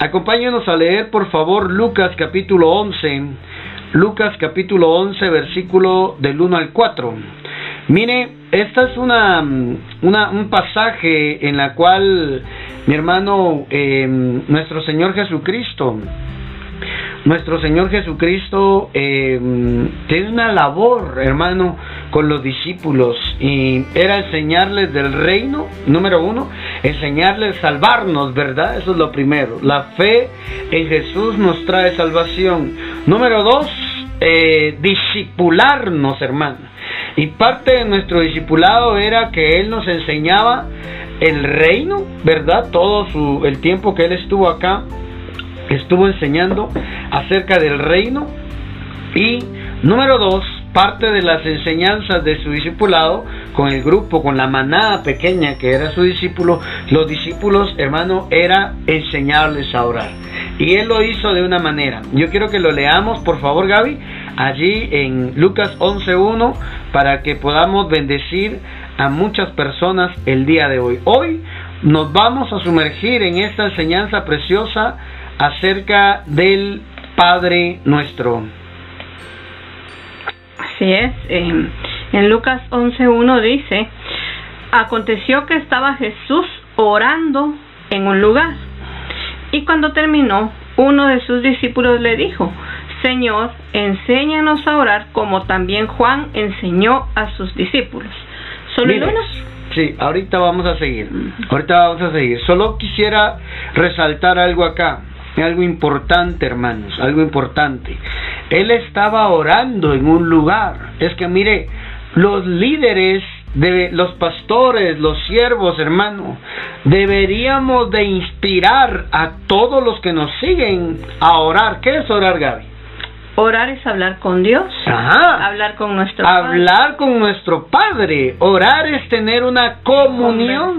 Acompáñenos a leer, por favor, Lucas capítulo 11. Lucas capítulo 11, versículo del 1 al 4. Mire, esta es una, una un pasaje en la cual, mi hermano, eh, nuestro Señor Jesucristo, nuestro Señor Jesucristo eh, tiene una labor, hermano, con los discípulos y era enseñarles del reino, número uno, enseñarles salvarnos, ¿verdad? Eso es lo primero. La fe en Jesús nos trae salvación. Número dos, eh, discipularnos, hermano. Y parte de nuestro discipulado era que Él nos enseñaba el reino, ¿verdad? Todo su, el tiempo que Él estuvo acá estuvo enseñando acerca del reino y número dos, parte de las enseñanzas de su discipulado con el grupo, con la manada pequeña que era su discípulo, los discípulos, hermano, era enseñarles a orar. Y él lo hizo de una manera. Yo quiero que lo leamos, por favor, Gaby, allí en Lucas 11.1, para que podamos bendecir a muchas personas el día de hoy. Hoy nos vamos a sumergir en esta enseñanza preciosa acerca del Padre nuestro. Así es, en Lucas 11.1 dice, aconteció que estaba Jesús orando en un lugar y cuando terminó, uno de sus discípulos le dijo, Señor, enséñanos a orar como también Juan enseñó a sus discípulos. ¿Solo Sí, ahorita vamos a seguir. Ahorita vamos a seguir. Solo quisiera resaltar algo acá algo importante, hermanos, algo importante. Él estaba orando en un lugar. Es que mire, los líderes de los pastores, los siervos, hermano, deberíamos de inspirar a todos los que nos siguen a orar. ¿Qué es orar, Gaby? Orar es hablar con Dios. Ajá. Hablar con nuestro Hablar con nuestro Padre. Orar es tener una comunión.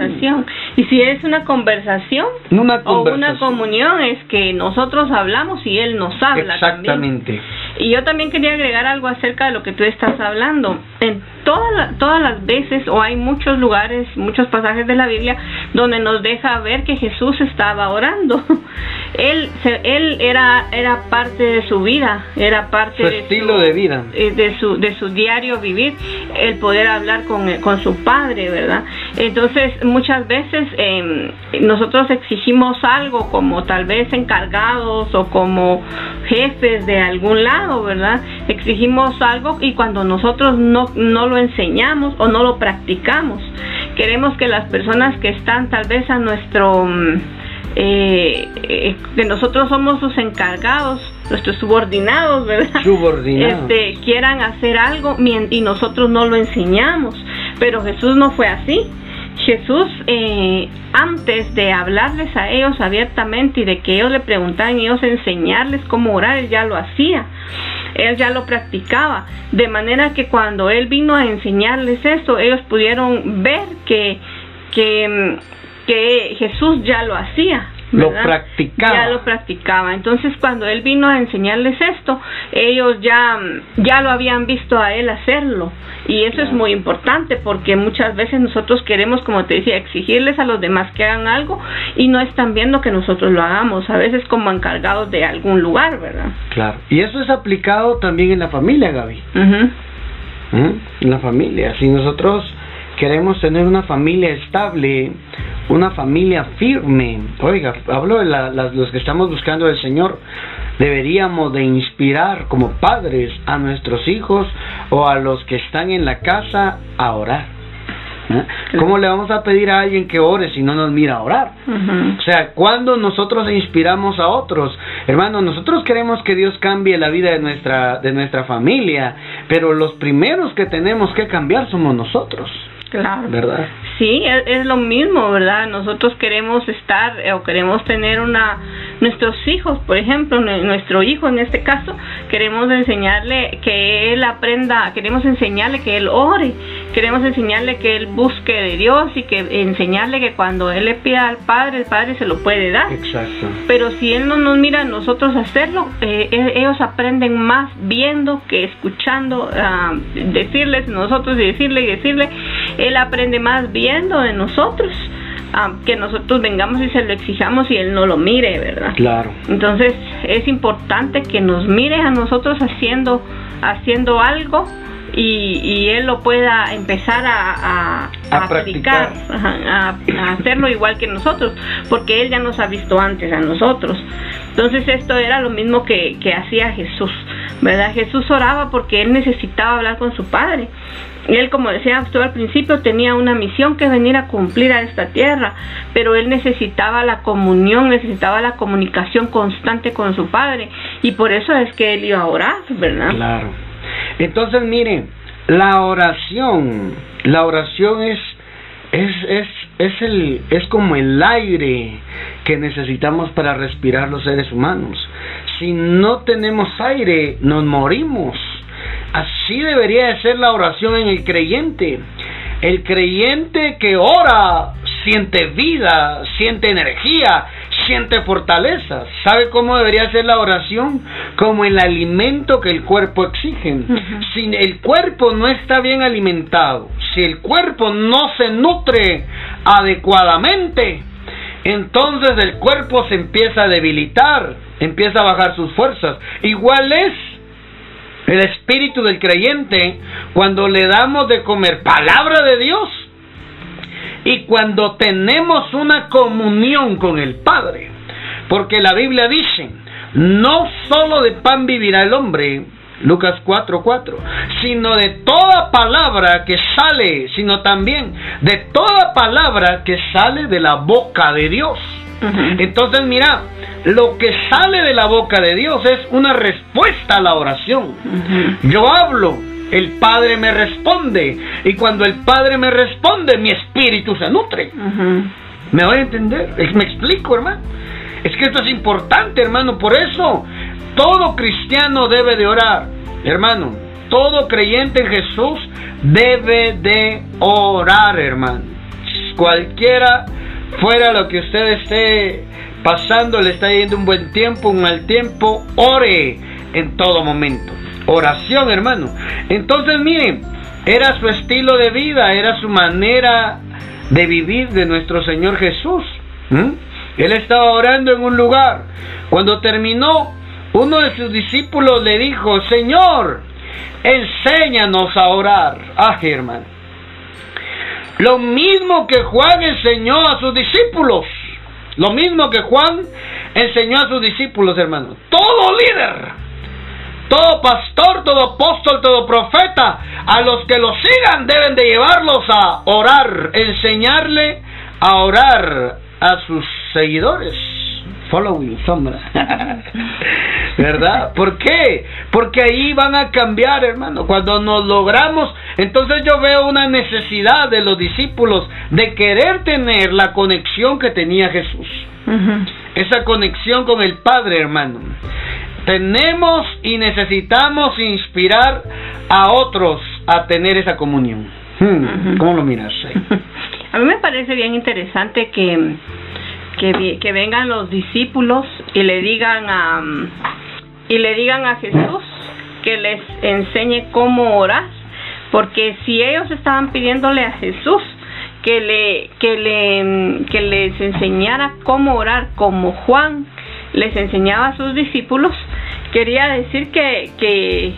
Y si es una conversación, una o una comunión es que nosotros hablamos y Él nos habla. Exactamente. Y yo también quería agregar algo acerca de lo que tú estás hablando. En todas todas las veces, o hay muchos lugares, muchos pasajes de la Biblia, donde nos deja ver que Jesús estaba orando. él, él era, era parte de su vida, era parte de estilo de vida, eh, de su, de su diario vivir, el poder hablar con, con su Padre, ¿verdad? Entonces, muchas veces em, nosotros exigimos algo como tal vez encargados o como jefes de algún lado, ¿verdad? Exigimos algo y cuando nosotros no, no lo enseñamos o no lo practicamos, queremos que las personas que están tal vez a nuestro... Mm, eh, eh, que nosotros somos sus encargados, nuestros subordinados, ¿verdad? Subordinados. Este, quieran hacer algo y nosotros no lo enseñamos. Pero Jesús no fue así. Jesús, eh, antes de hablarles a ellos abiertamente y de que ellos le preguntaran y ellos enseñarles cómo orar, él ya lo hacía. Él ya lo practicaba. De manera que cuando él vino a enseñarles esto, ellos pudieron ver que, que, que Jesús ya lo hacía. Lo practicaba. Ya lo practicaba. Entonces, cuando él vino a enseñarles esto, ellos ya, ya lo habían visto a él hacerlo. Y eso es muy importante porque muchas veces nosotros queremos, como te decía, exigirles a los demás que hagan algo y no están viendo que nosotros lo hagamos, a veces como encargados de algún lugar, ¿verdad? Claro. Y eso es aplicado también en la familia, Gaby. ¿Mm? En la familia. Si nosotros queremos tener una familia estable, una familia firme. Oiga, hablo de los que estamos buscando al Señor. Deberíamos de inspirar como padres a nuestros hijos o a los que están en la casa a orar. ¿Eh? ¿Cómo le vamos a pedir a alguien que ore si no nos mira a orar? O sea, cuando nosotros inspiramos a otros, hermano, nosotros queremos que Dios cambie la vida de nuestra de nuestra familia, pero los primeros que tenemos que cambiar somos nosotros. Claro. ¿Verdad? Sí, es, lo mismo, ¿verdad? Nosotros queremos estar eh, o queremos tener una nuestros hijos, por ejemplo, nuestro hijo en este caso, queremos enseñarle que él aprenda, queremos enseñarle que él ore, queremos enseñarle que él busque de Dios y que enseñarle que cuando él le pida al Padre, el Padre se lo puede dar. Exacto. Pero si él no nos mira a nosotros hacerlo, eh, e, ellos aprenden más viendo que escuchando, uh, decirles nosotros y decirle y decirle, él aprende más viendo de nosotros que nosotros vengamos y se lo exijamos y él no lo mire, ¿verdad? Claro. Entonces es importante que nos mire a nosotros haciendo, haciendo algo y, él lo pueda empezar a, a, practicar, a, hacerlo igual que nosotros, porque él ya nos ha visto antes a nosotros. Entonces esto era lo mismo que, que hacía Jesús, ¿verdad? Jesús oraba porque él necesitaba hablar con su Padre. Él, como decía usted al principio, tenía una misión que venir a cumplir a esta tierra, pero él necesitaba la comunión, necesitaba la comunicación constante con su Padre, y por eso es que él iba a orar, ¿verdad? Claro. Entonces, miren, la oración, la oración es es, es, es, el, es como el aire que necesitamos para respirar los seres humanos. Si no tenemos aire, nos morimos. Así debería de ser la oración en el creyente. El creyente que ora siente vida, siente energía, siente fortaleza. ¿Sabe cómo debería ser la oración? Como el alimento que el cuerpo exige. Si el cuerpo no está bien alimentado, si el cuerpo no se nutre adecuadamente, entonces el cuerpo se empieza a debilitar, empieza a bajar sus fuerzas. Igual es el espíritu del creyente cuando le damos de comer palabra de Dios y cuando tenemos una comunión con el Padre. Porque la Biblia dice, no solo de pan vivirá el hombre, Lucas 4:4, sino de toda palabra que sale, sino también de toda palabra que sale de la boca de Dios. Entonces, mira, lo que sale de la boca de Dios es una respuesta a la oración. Yo hablo, el Padre me responde, y cuando el Padre me responde, mi espíritu se nutre. ¿Me voy a entender? ¿Me explico, hermano? Es que esto es importante, hermano, por eso todo cristiano debe de orar, hermano. Todo creyente en Jesús debe de orar, hermano. Cualquiera fuera lo que usted esté pasando, le está yendo un buen tiempo, un mal tiempo, ore en todo momento. Oración, hermano. Entonces, miren, era su estilo de vida, era su manera de vivir de nuestro Señor Jesús. Él estaba orando en un lugar. Cuando terminó, uno de sus discípulos le dijo, Señor, enséñanos a orar. Ah, hermano. Lo mismo que Juan enseñó a sus discípulos. Lo mismo que Juan enseñó a sus discípulos, hermano. Todo líder, todo pastor, todo apóstol, todo profeta, a los que lo sigan deben de llevarlos a orar, enseñarle a orar a sus seguidores. Following, sombra. ¿Verdad? ¿Por qué? Porque ahí van a cambiar, hermano. Cuando nos logramos, entonces yo veo una necesidad de los discípulos de querer tener la conexión que tenía Jesús. Esa conexión con el Padre, hermano. Tenemos y necesitamos inspirar a otros a tener esa comunión. Hmm, ¿Cómo lo miras? A mí me parece bien interesante que que, vengan los discípulos y le digan a y le digan a Jesús que les enseñe cómo orar, porque si ellos estaban pidiéndole a Jesús que le que le que les enseñara cómo orar como Juan les enseñaba a sus discípulos, quería decir que que,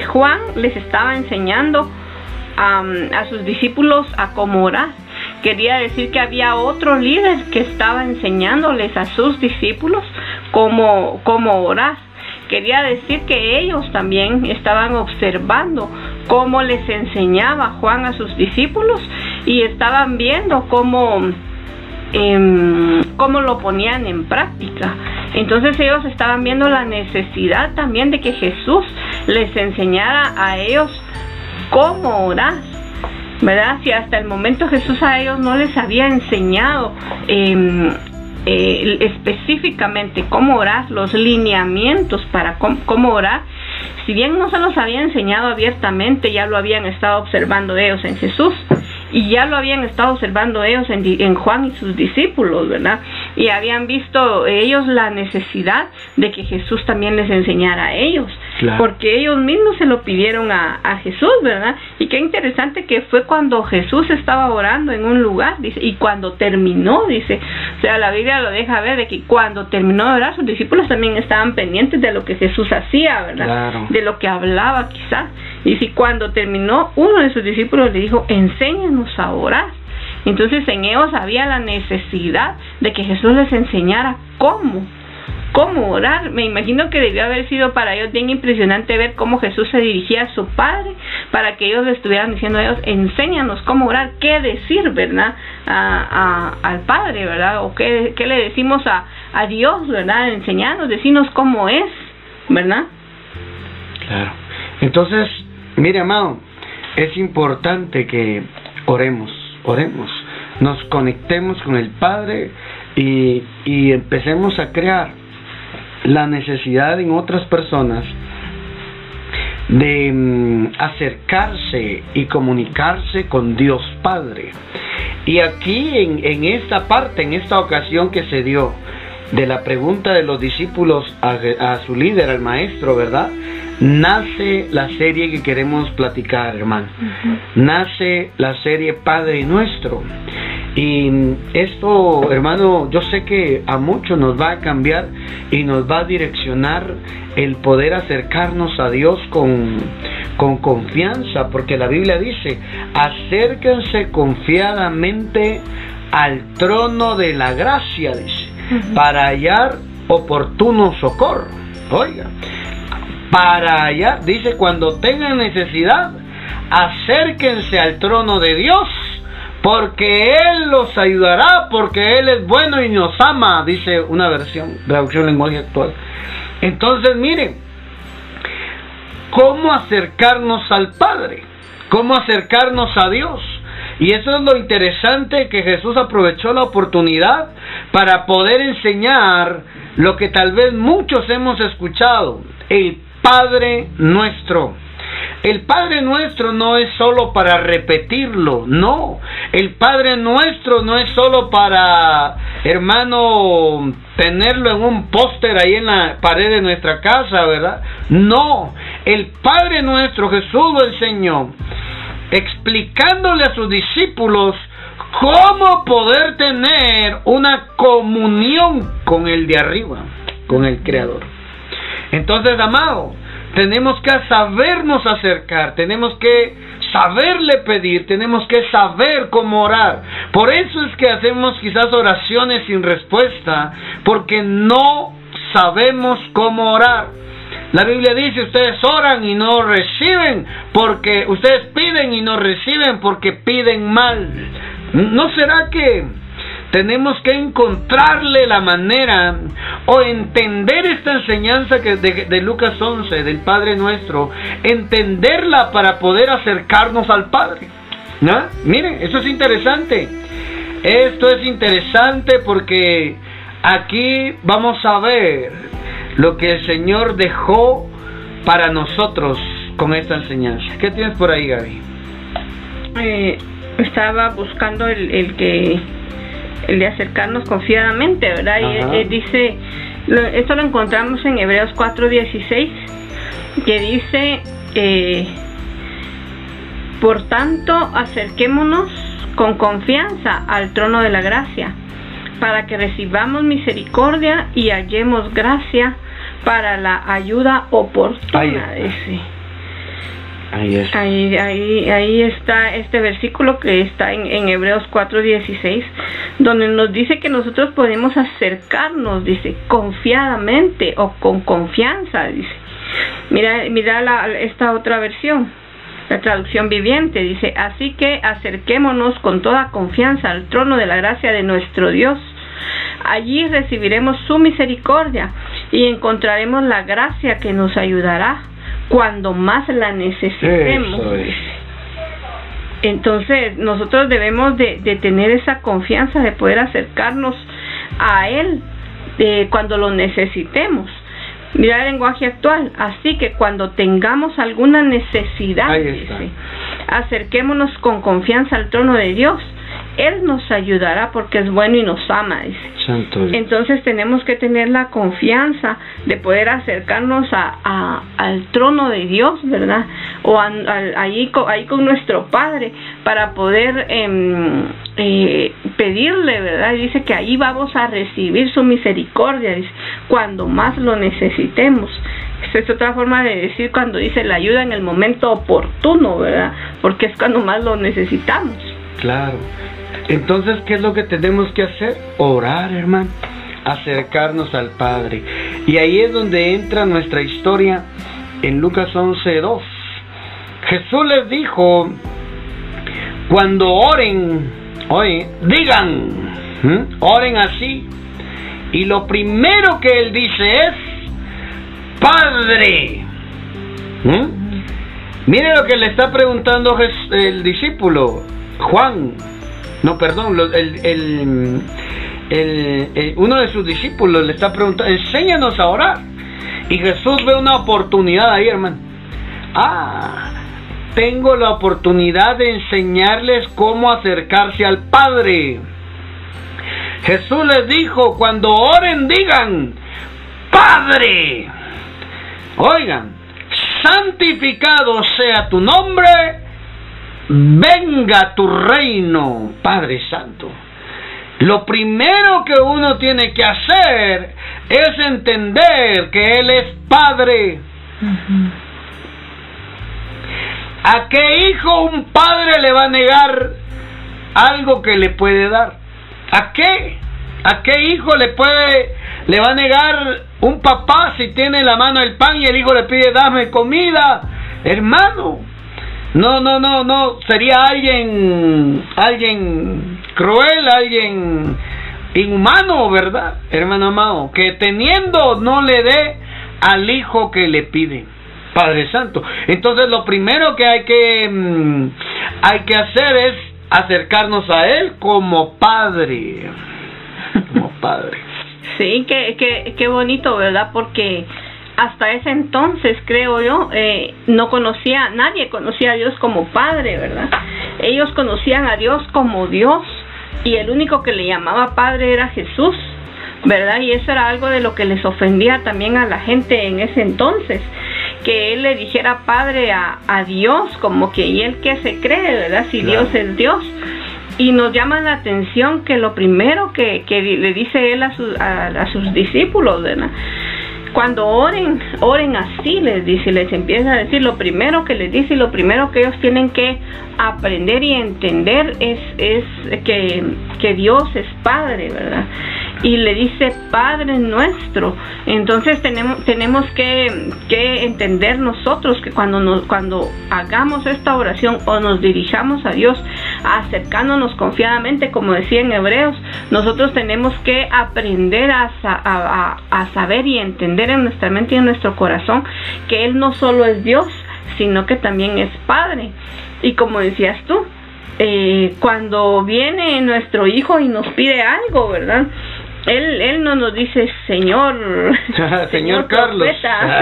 Juan les estaba enseñando a sus discípulos a cómo orar quería decir que había otro líder que estaba enseñándoles a sus discípulos cómo, cómo orar. Quería decir que ellos también estaban observando cómo les enseñaba Juan a sus discípulos y estaban viendo cómo, em, cómo lo ponían en práctica. Entonces ellos estaban viendo la necesidad también de que Jesús les enseñara a ellos cómo orar ¿verdad? Si hasta el momento Jesús a ellos no les había enseñado em, eh, específicamente cómo orar, los lineamientos para cómo, orar, si bien no se los había enseñado abiertamente, ya lo habían estado observando ellos en Jesús y ya lo habían estado observando ellos en, en, Juan y sus discípulos, ¿verdad? Y habían visto ellos la necesidad de que Jesús también les enseñara a ellos. Porque ellos mismos se lo pidieron a, a, Jesús, ¿verdad? Y qué interesante que fue cuando Jesús estaba orando en un lugar, dice, y cuando terminó, dice, o sea, la Biblia lo deja ver de que cuando terminó de orar, sus discípulos también estaban pendientes de lo que Jesús hacía, ¿verdad? De lo que hablaba quizás. Y si cuando terminó, uno de sus discípulos le dijo, enséñanos a orar. Entonces en ellos había la necesidad de que Jesús les enseñara cómo cómo orar. Me imagino que debió haber sido para ellos bien impresionante ver cómo Jesús se dirigía a su Padre para que ellos le estuvieran diciendo a ellos, enséñanos cómo orar, qué decir, ¿verdad? A, al Padre, ¿verdad? O qué, qué le decimos a, a Dios, ¿verdad? Enseñarnos, decirnos cómo es, ¿verdad? Claro. Entonces, mire, amado, es importante que oremos, oremos, nos conectemos con el Padre y, y empecemos a crear la necesidad en otras personas de mm, acercarse y comunicarse con Dios Padre. Y aquí en, en, esta parte, en esta ocasión que se dio de la pregunta de los discípulos a, su líder, al maestro, ¿verdad? Nace la serie que queremos platicar, hermano. Nace la serie Padre Nuestro. Y esto, hermano, yo sé que a muchos nos va a cambiar y nos va a direccionar el poder acercarnos a Dios con, con confianza, porque la Biblia dice, acérquense confiadamente al trono de la gracia, dice, para hallar oportuno socorro. Oiga, para hallar, dice, cuando tengan necesidad, acérquense al trono de Dios porque Él los ayudará, porque Él es bueno y nos ama, dice una versión, traducción lenguaje actual. Entonces, miren, ¿cómo acercarnos al Padre? ¿Cómo acercarnos a Dios? Y eso es lo interesante que Jesús aprovechó la oportunidad para poder enseñar lo que tal vez muchos hemos escuchado, el Padre nuestro. El Padre nuestro no es solo para repetirlo, no. El Padre nuestro no es solo para, hermano, tenerlo en un póster ahí en la pared de nuestra casa, ¿verdad? No. El Padre nuestro, Jesús lo enseñó, explicándole a sus discípulos cómo poder tener una comunión con el de arriba, con el Creador. Entonces, amado, tenemos que sabernos acercar, tenemos que saberle pedir, tenemos que saber cómo orar. Por eso es que hacemos quizás oraciones sin respuesta, porque no sabemos cómo orar. La Biblia dice, ustedes oran y no reciben, porque ustedes piden y no reciben porque piden mal. ¿No será que tenemos que encontrarle la manera o entender esta enseñanza que de, Lucas 11 del Padre nuestro, entenderla para poder acercarnos al Padre. ¿No? Miren, eso es interesante. Esto es interesante porque aquí vamos a ver lo que el Señor dejó para nosotros con esta enseñanza. ¿Qué tienes por ahí, Gaby? Eh, estaba buscando el que el de acercarnos confiadamente, ¿verdad? Y dice, esto lo encontramos en Hebreos 4:16, que dice, eh, por tanto, acerquémonos con confianza al trono de la gracia, para que recibamos misericordia y hallemos gracia para la ayuda oportuna. Ahí, ahí, ahí, está este versículo que está en, en Hebreos 4:16, donde nos dice que nosotros podemos acercarnos, dice, confiadamente o con confianza, dice. Mira, mira la, esta otra versión, la traducción viviente, dice, así que acerquémonos con toda confianza al trono de la gracia de nuestro Dios. Allí recibiremos su misericordia y encontraremos la gracia que nos ayudará cuando más la necesitemos. Entonces, nosotros debemos de, tener esa confianza de poder acercarnos a Él de cuando lo necesitemos. Mira el lenguaje actual. Así que cuando tengamos alguna necesidad, acerquémonos con confianza al trono de Dios Él nos ayudará porque es bueno y nos ama. Entonces tenemos que tener la confianza de poder acercarnos a, al trono de Dios, ¿verdad? O ahí, ahí con nuestro Padre para poder em, eh, pedirle, ¿verdad? Dice que ahí vamos a recibir su misericordia, cuando más lo necesitemos. Esa es otra forma de decir cuando dice la ayuda en el momento oportuno, ¿verdad? Porque es cuando más lo necesitamos. Claro. Entonces, ¿qué es lo que tenemos que hacer? Orar, hermano. Acercarnos al Padre. Y ahí es donde entra nuestra historia en Lucas 11.2. Jesús les dijo, cuando oren, oye, digan, oren así. Y lo primero que él dice es, Padre. Mire lo que le está preguntando el discípulo, Juan. No, perdón, el, el, uno de sus discípulos le está preguntando, enséñanos a orar. Y Jesús ve una oportunidad ahí, hermano. Ah, tengo la oportunidad de enseñarles cómo acercarse al Padre. Jesús les dijo, cuando oren digan, Padre. Oigan, santificado sea tu nombre, venga tu reino, Padre Santo. Lo primero que uno tiene que hacer es entender que Él es Padre. ¿A qué hijo un padre le va a negar algo que le puede dar? ¿A qué? ¿A qué hijo le puede le va a negar un papá si tiene en la mano el pan y el hijo le pide dame comida? Hermano, no, no, no, no, sería alguien alguien cruel, alguien inhumano, ¿verdad? Hermano amado, que teniendo no le dé al hijo que le pide. Padre Santo. Entonces lo primero que hay que, mm, hay que hacer es acercarnos a Él como Padre. Como Padre. Sí, qué, qué, qué bonito, ¿verdad? Porque hasta ese entonces, creo yo, eh, no conocía, nadie conocía a Dios como Padre, ¿verdad? Ellos conocían a Dios como Dios y el único que le llamaba Padre era Jesús. ¿verdad? Y eso era algo de lo que les ofendía también a la gente en ese entonces, que él le dijera padre a, a Dios, como que y él que se cree, ¿verdad? Si Dios es Dios. Y nos llama la atención que lo primero que, que le dice él a, a, sus discípulos, ¿verdad? Cuando oren, oren así, les dice, les empieza a decir, lo primero que les dice y lo primero que ellos tienen que aprender y entender es, es que, que Dios es Padre, ¿verdad? Y le dice Padre nuestro. Entonces tenemos, tenemos que, que entender nosotros que cuando, nos, cuando hagamos esta oración o nos dirijamos a Dios acercándonos confiadamente, como decía en Hebreos, nosotros tenemos que aprender a, a, a saber y entender en nuestra mente y en nuestro corazón que Él no solo es Dios, sino que también es Padre. Y como decías tú, eh, cuando viene nuestro hijo y nos pide algo, ¿verdad? Él, él no nos dice señor, señor, Carlos,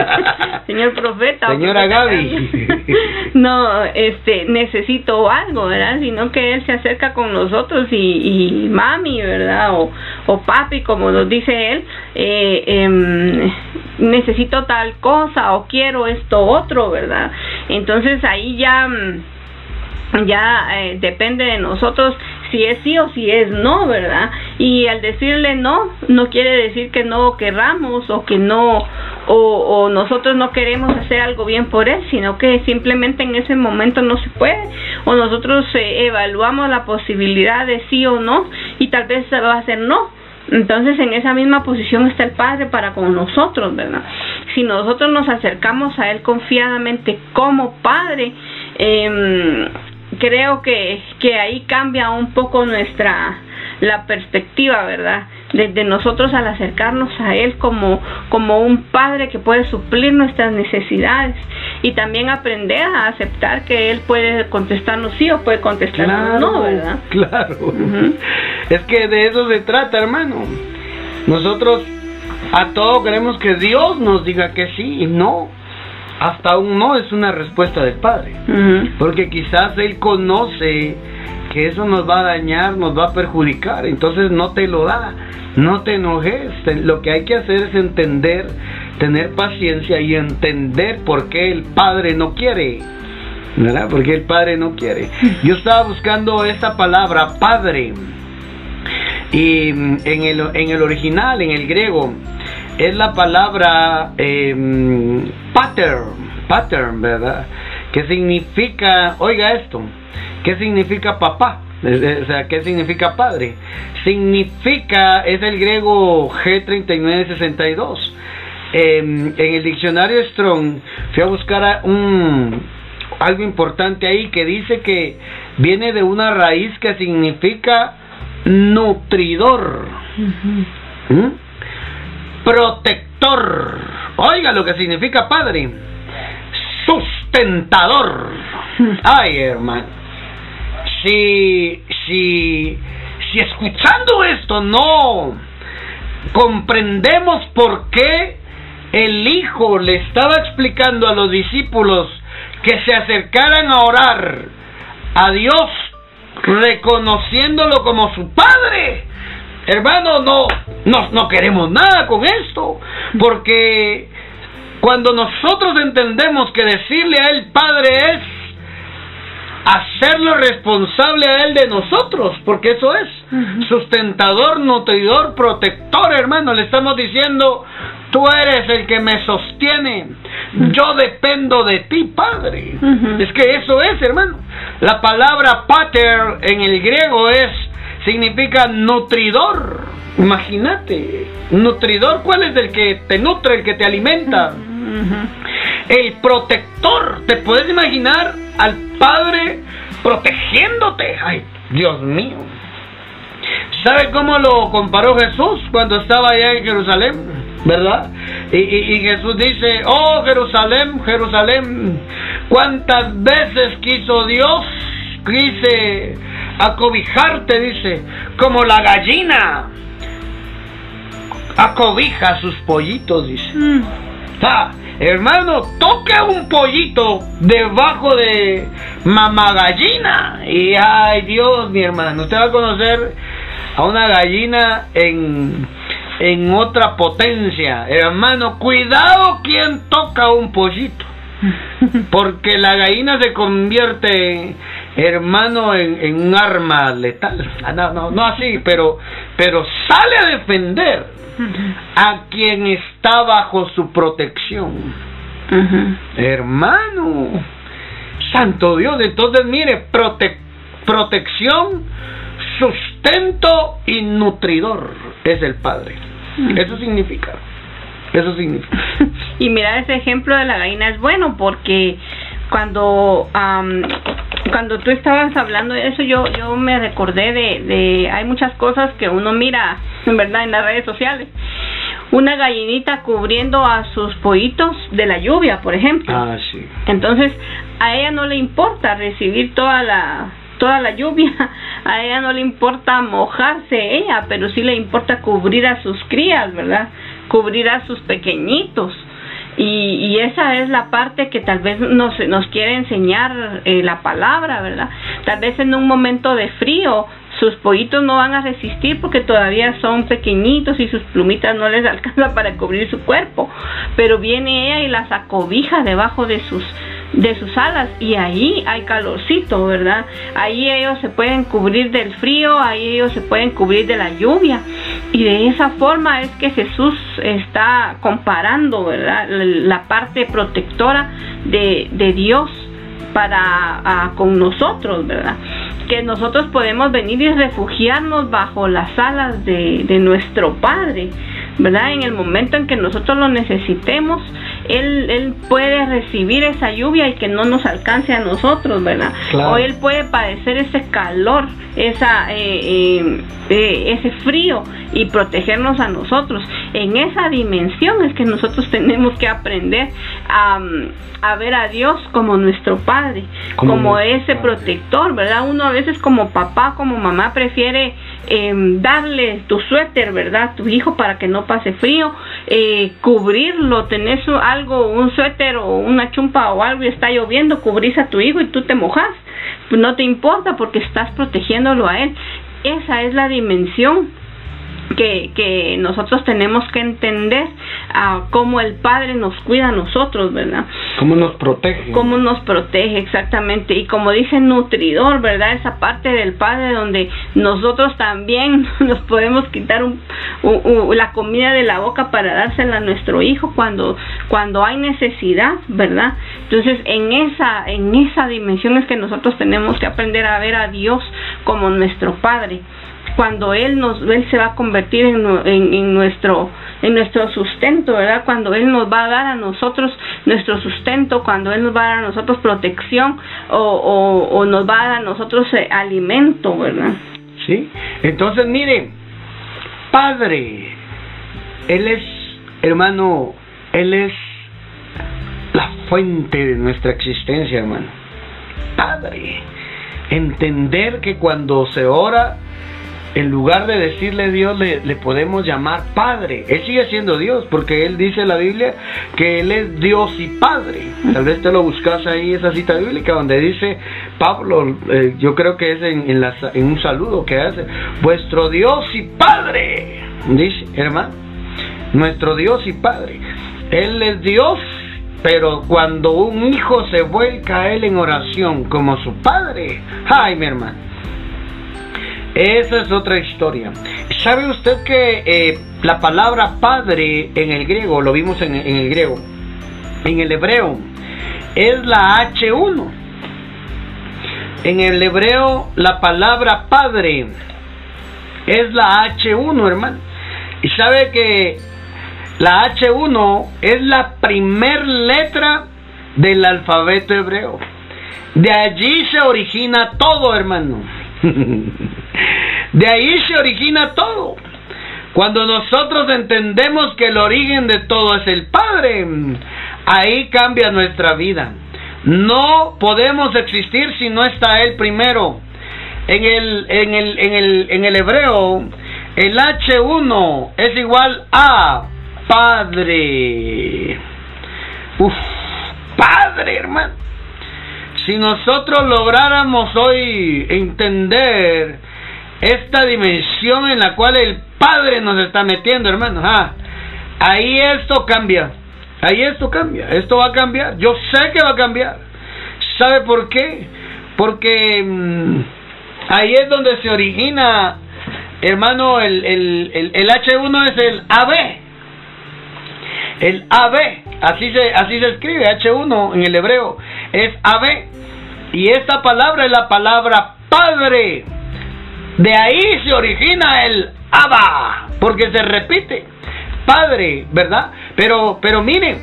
señor profeta, señora Gaby. no, este, necesito algo, ¿verdad? Sino que él se acerca con nosotros y, y mami, ¿verdad? O, o papi, como nos dice él, eh, eh, necesito tal cosa o quiero esto otro, ¿verdad? Entonces ahí ya ya eh, depende de nosotros si es sí o si es no, ¿verdad? Y al decirle no, no quiere decir que no querramos o que no, o, nosotros no queremos hacer algo bien por él, sino que simplemente en ese momento no se puede, o nosotros eh, evaluamos la posibilidad de sí o no, y tal vez va a ser no. Entonces en esa misma posición está el Padre para con nosotros, ¿verdad? Si nosotros nos acercamos a Él confiadamente como Padre, eh, creo que, que ahí cambia un poco nuestra la perspectiva, ¿verdad? Desde nosotros al acercarnos a Él como, como un Padre que puede suplir nuestras necesidades y también aprender a aceptar que Él puede contestarnos sí o puede contestarnos no, ¿verdad? Claro. Es que de eso se trata, hermano. Nosotros a todo queremos que Dios nos diga que sí y no hasta un no es una respuesta del Padre. Porque quizás Él conoce porque eso nos va a dañar, nos va a perjudicar, entonces no te lo da, no te enojes, lo que hay que hacer es entender, tener paciencia y entender por qué el Padre no quiere. ¿Verdad? Porque el Padre no quiere. Yo estaba buscando esta palabra, Padre, y en el, en el original, en el griego, es la palabra eh, pater, pater, ¿verdad? ¿Qué significa, oiga esto, qué significa papá? O sea, ¿qué significa padre? Significa, es el griego G3962. Em, en el diccionario Strong fui a buscar un, algo importante ahí que dice que viene de una raíz que significa nutridor, ¿Mm? Protector. Oiga lo que significa padre sustentador. Ay, hermano. Si, si, si escuchando esto no comprendemos por qué el Hijo le estaba explicando a los discípulos que se acercaran a orar a Dios reconociéndolo como su Padre. Hermano, no, no, no queremos nada con esto, porque cuando nosotros entendemos que decirle a Él Padre es hacerlo responsable a Él de nosotros, porque eso es sustentador, nutridor, protector, hermano. Le estamos diciendo, tú eres el que me sostiene, yo dependo de ti, Padre. Es que eso es, hermano. La palabra pater en el griego es, significa nutridor. Imagínate, nutridor, ¿cuál es el que te nutre, el que te alimenta? El protector. ¿Te puedes imaginar al Padre protegiéndote? Ay, Dios mío. ¿Sabe cómo lo comparó Jesús cuando estaba allá en Jerusalén? ¿Verdad? Y, y, Jesús dice, oh Jerusalén, Jerusalén, ¿cuántas veces quiso Dios, quise acobijarte, dice, como la gallina acobija a sus pollitos, dice. Mm. Ah, hermano, toque un pollito debajo de mamá gallina. Y ay Dios, mi hermano, usted va a conocer a una gallina en, en otra potencia. Hermano, cuidado quien toca un pollito. Porque la gallina se convierte, hermano, en, un arma letal. Ah, no, no, no así, pero, pero sale a defender a quien está bajo su protección. Hermano, Santo Dios, entonces mire, protección, sustento y nutridor es el Padre. Eso significa. Eso significa. y mira, ese ejemplo de la gallina es bueno porque cuando cuando tú estabas hablando de eso yo yo me recordé de, de hay muchas cosas que uno mira en verdad en las redes sociales. Una gallinita cubriendo a sus pollitos de la lluvia por ejemplo. Ah, sí. entonces a ella no le importa recibir toda la toda la lluvia a ella no le importa mojarse ella pero sí le importa cubrir a sus crías verdad cubrir a sus pequeñitos y, y, esa es la parte que tal vez nos, nos quiere enseñar eh, la palabra, ¿verdad? Tal vez en un momento de frío sus pollitos no van a resistir porque todavía son pequeñitos y sus plumitas no les alcanza para cubrir su cuerpo, pero viene ella y las acobija debajo de sus de sus alas y ahí hay calorcito, ¿verdad? Ahí ellos se pueden cubrir del frío, ahí ellos se pueden cubrir de la lluvia y de esa forma es que Jesús está comparando. La parte protectora de, de Dios para con nosotros, ¿verdad? Que nosotros podemos venir y refugiarnos bajo las alas de, de nuestro Padre, ¿verdad? En el momento en que nosotros lo necesitemos, él, él puede recibir esa lluvia y que no nos alcance a nosotros, ¿verdad? O Él puede padecer ese calor, esa, eh, eh, eh, ese frío y protegernos a nosotros. En esa dimensión es que nosotros tenemos que aprender a, a ver a Dios como nuestro Padre, como, ese protector, ¿verdad? Uno a veces como papá, como mamá prefiere em, darle tu suéter, ¿verdad? A tu hijo para que no pase frío, eh, cubrirlo, tenés algo, un suéter o una chumpa o algo y está lloviendo, cubrís a tu hijo y tú te mojas. No te importa porque estás protegiéndolo a él. Esa es la dimensión que, que nosotros tenemos que entender a cómo el Padre nos cuida a nosotros, ¿verdad? Cómo nos protege. Cómo nos protege, exactamente. Y como dice nutridor, ¿verdad? Esa parte del Padre donde nosotros también nos podemos quitar un, la comida de la boca para dársela a nuestro hijo cuando, cuando hay necesidad, ¿verdad? Entonces, en esa, en esa dimensión es que nosotros tenemos que aprender a ver a Dios como nuestro Padre cuando él nos él se va a convertir en, en, nuestro en nuestro sustento verdad cuando él nos va a dar a nosotros nuestro sustento cuando él nos va a dar a nosotros protección o, o, nos va a dar a nosotros eh, alimento verdad sí entonces mire padre él es hermano él es la fuente de nuestra existencia hermano. Padre entender que cuando se ora en lugar de decirle Dios, le, podemos llamar Padre. Él sigue siendo Dios, porque Él dice en la Biblia que Él es Dios y Padre. Tal vez te lo buscas ahí, esa cita bíblica, donde dice Pablo, eh, yo creo que es en, en, en un saludo que hace, vuestro Dios y Padre. Dice, hermano, nuestro Dios y Padre. Él es Dios pero cuando un hijo se vuelca a él en oración como su padre, ay mi hermano, esa es otra historia. ¿Sabe usted que eh, la palabra padre en el griego, lo vimos en, el griego, en el hebreo, es la H1? En el hebreo la palabra padre es la H1, hermano. Y sabe que la H1 es la primer letra del alfabeto hebreo. De allí se origina todo, hermano. De ahí se origina todo. Cuando nosotros entendemos que el origen de todo es el Padre, ahí cambia nuestra vida. No podemos existir si no está Él primero. En el, en el, en el, en el hebreo, el H1 es igual a Padre. Uf, Padre, hermano. Si nosotros lográramos hoy entender esta dimensión en la cual el Padre nos está metiendo, hermanos, ah, ahí esto cambia. Ahí esto cambia. Esto va a cambiar. Yo sé que va a cambiar. ¿Sabe por qué? Porque mm, ahí es donde se origina, hermano, el, el, el, H1 es el AB. El AB, así se, así se escribe, H1 en el hebreo, es AB. Y esta palabra es la palabra Padre. De ahí se origina el Abba, porque se repite. Padre, ¿verdad? Pero, pero miren,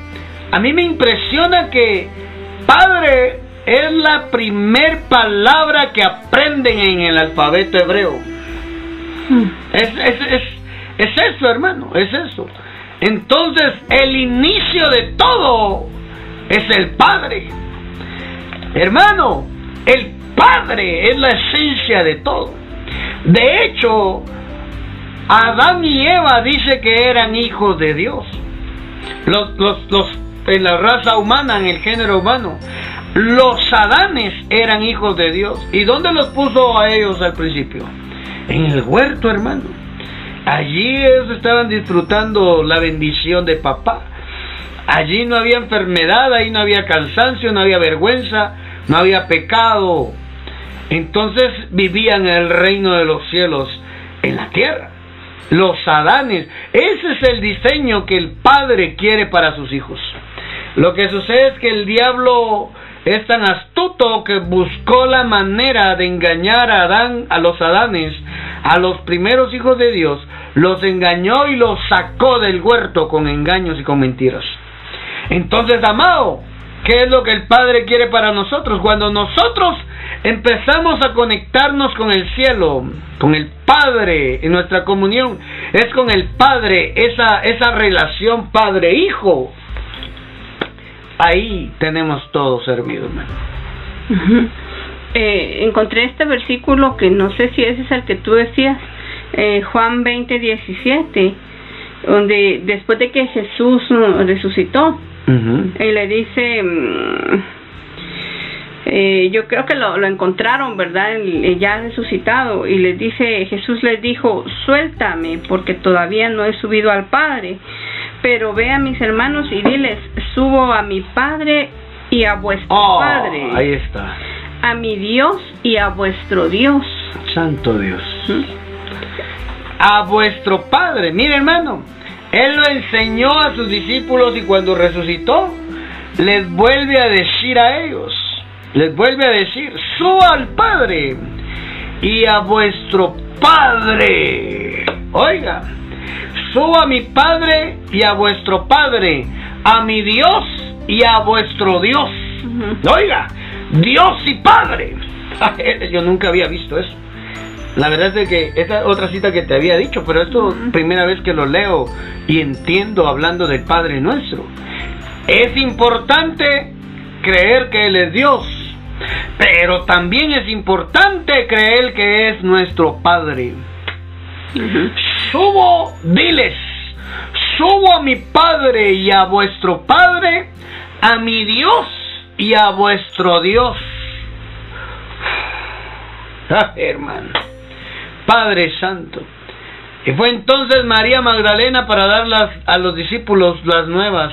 a mí me impresiona que Padre es la primer palabra que aprenden en el alfabeto hebreo. Hmm. Es, es, es, es eso, hermano, es eso. Entonces, el inicio de todo es el Padre. Hermano, el Padre es la esencia de todo. De hecho, Adán y Eva dice que eran hijos de Dios. Los, los, los, en la raza humana, en el género humano, los Adanes eran hijos de Dios. ¿Y dónde los puso a ellos al principio? En el huerto, hermano. Allí ellos estaban disfrutando la bendición de papá. Allí no había enfermedad, ahí no había cansancio, no había vergüenza, no había pecado. Entonces vivían el reino de los cielos en la tierra. Los Adanes. Ese es el diseño que el Padre quiere para sus hijos. Lo que sucede es que el diablo es tan astuto que buscó la manera de engañar a Adán, a los Adanes, a los primeros hijos de Dios, los engañó y los sacó del huerto con engaños y con mentiras. Entonces, amado, ¿qué es lo que el Padre quiere para nosotros? Cuando nosotros empezamos a conectarnos con el cielo, con el Padre, en nuestra comunión es con el Padre, esa, esa relación Padre-Hijo. Ahí tenemos todo servido, eh, encontré este versículo que no sé si ese es el que tú decías, eh, Juan 20, 17, donde después de que Jesús resucitó, y le dice, mm, eh, yo creo que lo, lo encontraron, ¿verdad? Ya resucitado, y les dice, Jesús les dijo, suéltame, porque todavía no he subido al Padre, pero ve a mis hermanos y diles, subo a mi Padre y a vuestro oh, Padre. Ahí está. A mi Dios y a vuestro Dios. Santo Dios. A vuestro Padre. Mire hermano, Él lo enseñó a sus discípulos y cuando resucitó, les vuelve a decir a ellos, les vuelve a decir, suba al Padre y a vuestro Padre. Oiga, suba a mi Padre y a vuestro Padre, a mi Dios y a vuestro Dios. Oiga, Dios y Padre. Yo nunca había visto eso. La verdad es que esta otra cita que te había dicho, pero esto es primera vez que lo leo y entiendo hablando del Padre nuestro. Es importante creer que Él es Dios, pero también es importante creer que es nuestro Padre. Subo, diles, subo a mi Padre y a vuestro Padre, a mi Dios y a vuestro Dios. Ah, hermano, Padre Santo. Y fue entonces María Magdalena para dar a los discípulos las nuevas,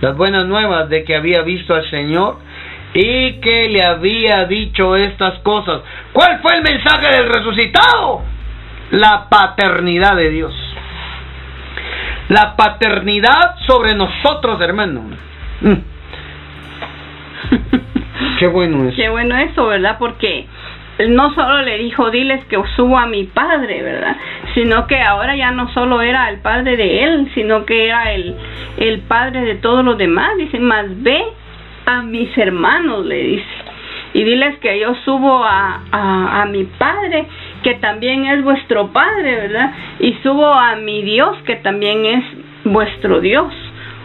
las buenas nuevas de que había visto al Señor y que le había dicho estas cosas. ¿Cuál fue el mensaje del resucitado? La paternidad de Dios. La paternidad sobre nosotros, hermano. Mm. Qué bueno eso. Qué bueno eso, ¿verdad? Porque no solo le dijo, diles que subo a mi padre, ¿verdad? Sino que ahora ya no solo era el padre de él, sino que era el, el padre de todos los demás. Dice, más ve a mis hermanos, le dice. Y diles que yo subo a, a, a mi Padre, que también es vuestro Padre, ¿verdad? Y subo a mi Dios, que también es vuestro Dios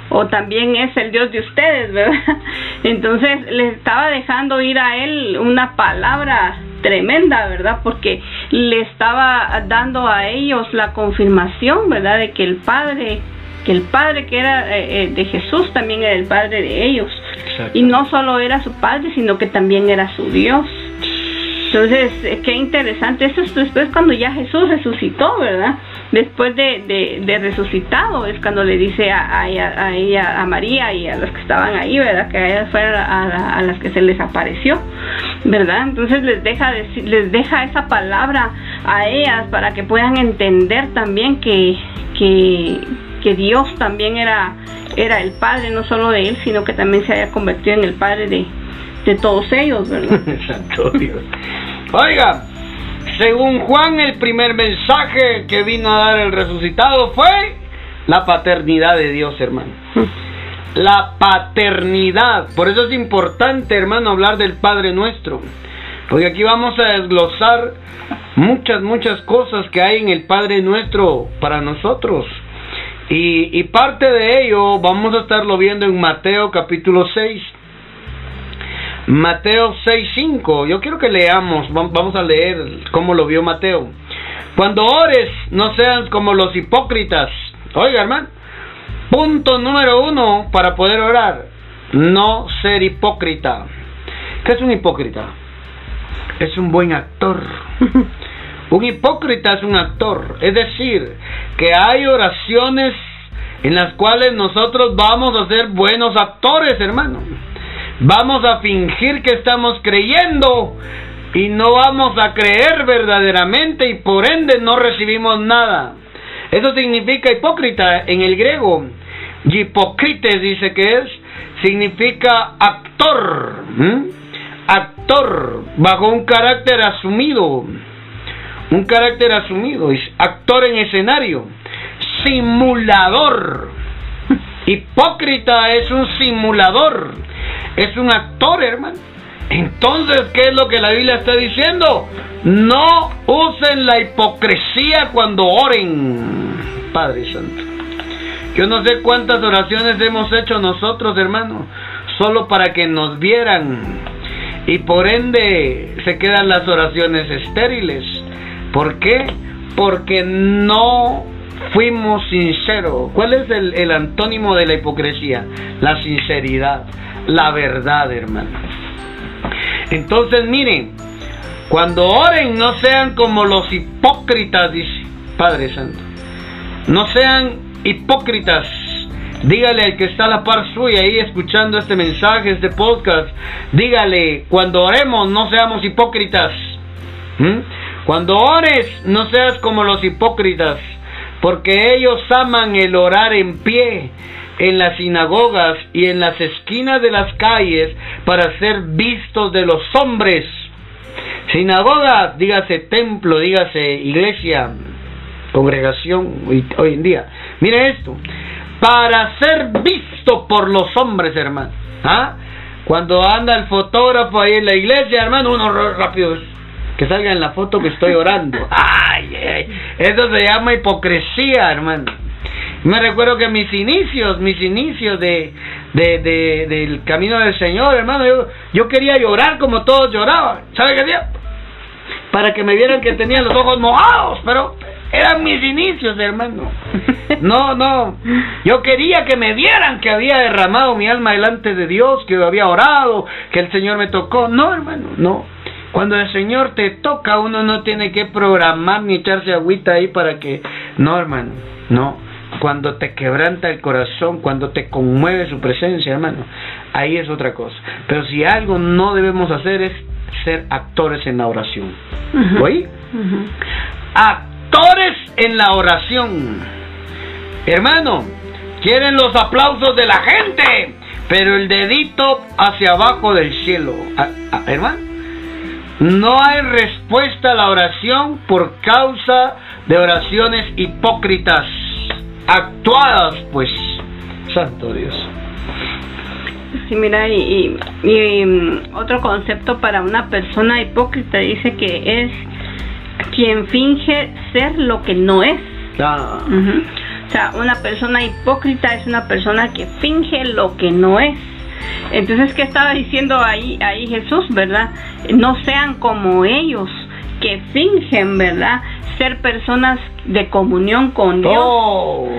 o también es el Dios de ustedes, ¿verdad? Entonces le estaba dejando ir a él una palabra tremenda, ¿verdad? Porque le estaba dando a ellos la confirmación, ¿verdad? De que el Padre, que el Padre que era eh, eh, de Jesús también era el Padre de ellos. Y no solo era su padre, sino que también era su Dios. Entonces, eh, qué interesante. Eso es después cuando ya Jesús resucitó, ¿verdad? Después de, de, resucitado es cuando le dice a, a, ella, a María y a los que estaban ahí, ¿verdad? Que a ellas fueran a, las que se les apareció, ¿verdad? Entonces les deja, les deja esa palabra a ellas para que puedan entender también que, que, que Dios también era era el padre no solo de él, sino que también se haya convertido en el padre de, de todos ellos, ¿verdad? Santo Dios. Oiga, según Juan, el primer mensaje que vino a dar el resucitado fue la paternidad de Dios, hermano. La paternidad. Por eso es importante, hermano, hablar del Padre nuestro. Porque aquí vamos a desglosar muchas, muchas cosas que hay en el Padre nuestro para nosotros. Y, parte de ello vamos a estarlo viendo en Mateo capítulo 6. Mateo 6.5. Yo quiero que leamos, vamos a leer cómo lo vio Mateo. Cuando ores, no seas como los hipócritas. Oiga, hermano. Punto número uno para poder orar. No ser hipócrita. ¿Qué es un hipócrita? Es un buen actor. Un hipócrita es un actor, es decir, que hay oraciones en las cuales nosotros vamos a ser buenos actores, hermano. Vamos a fingir que estamos creyendo y no vamos a creer verdaderamente y por ende no recibimos nada. Eso significa hipócrita en el griego. Hipócrites dice que es, significa actor. Actor bajo un carácter asumido un carácter asumido, es actor en escenario, simulador. Hipócrita es un simulador, es un actor, hermano. Entonces, ¿qué es lo que la Biblia está diciendo? No usen la hipocresía cuando oren, Padre Santo. Yo no sé cuántas oraciones hemos hecho nosotros, hermano, solo para que nos vieran. Y por ende se quedan las oraciones estériles. ¿Por qué? porque no fuimos sinceros. ¿Cuál es el, antónimo de la hipocresía? La sinceridad, la verdad, hermano. Entonces, miren, cuando oren no sean como los hipócritas, dice Padre Santo. No sean hipócritas. Dígale al que está a la par suya ahí escuchando este mensaje, este podcast. Dígale, cuando oremos no seamos hipócritas. ¿Mm? Cuando ores no seas como los hipócritas, porque ellos aman el orar en pie en las sinagogas y en las esquinas de las calles para ser vistos de los hombres. Sinagoga, dígase templo, dígase iglesia, congregación hoy en día. Mire esto, para ser visto por los hombres, hermano. ¿Ah? Cuando anda el fotógrafo ahí en la iglesia, hermano, uno rápido que salga en la foto que estoy orando. Ay, ay, eso se llama hipocresía, hermano. Me recuerdo que mis inicios, mis inicios de, de, de, del camino del Señor, hermano, yo, yo quería llorar como todos lloraban. ¿Sabe qué hacía? Para que me vieran que tenía los ojos mojados, pero eran mis inicios, hermano. No, no. Yo quería que me vieran que había derramado mi alma delante de Dios, que había orado, que el Señor me tocó. No, hermano, no. Cuando el Señor te toca, uno no tiene que programar ni echarse agüita ahí para que... No, hermano, no cuando te quebranta el corazón, cuando te conmueve su presencia, hermano, ahí es otra cosa. Pero si algo no debemos hacer es ser actores en la oración. ¿Oí? Actores en la oración. Hermano, quieren los aplausos de la gente, pero el dedito hacia abajo del cielo. Ah, ah, hermano, no hay respuesta a la oración por causa de oraciones hipócritas actuadas, pues, santo Dios. Sí, mira, y, mm, otro concepto para una persona hipócrita dice que es quien finge ser lo que no es. O sea, una persona hipócrita es una persona que finge lo que no es. Entonces, ¿qué estaba diciendo ahí, ahí Jesús, verdad? No sean como ellos, que fingen, ¿verdad? ser personas de comunión con Dios, oh.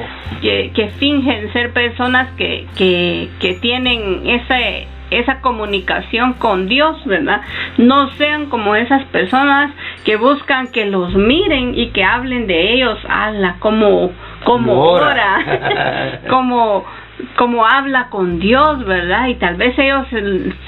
que, que, fingen ser personas que, que, que tienen ese esa comunicación con Dios, ¿verdad? No sean como esas personas que buscan que los miren y que hablen de ellos, ala, como, como ora, como como habla con Dios, ¿verdad? Y tal vez ellos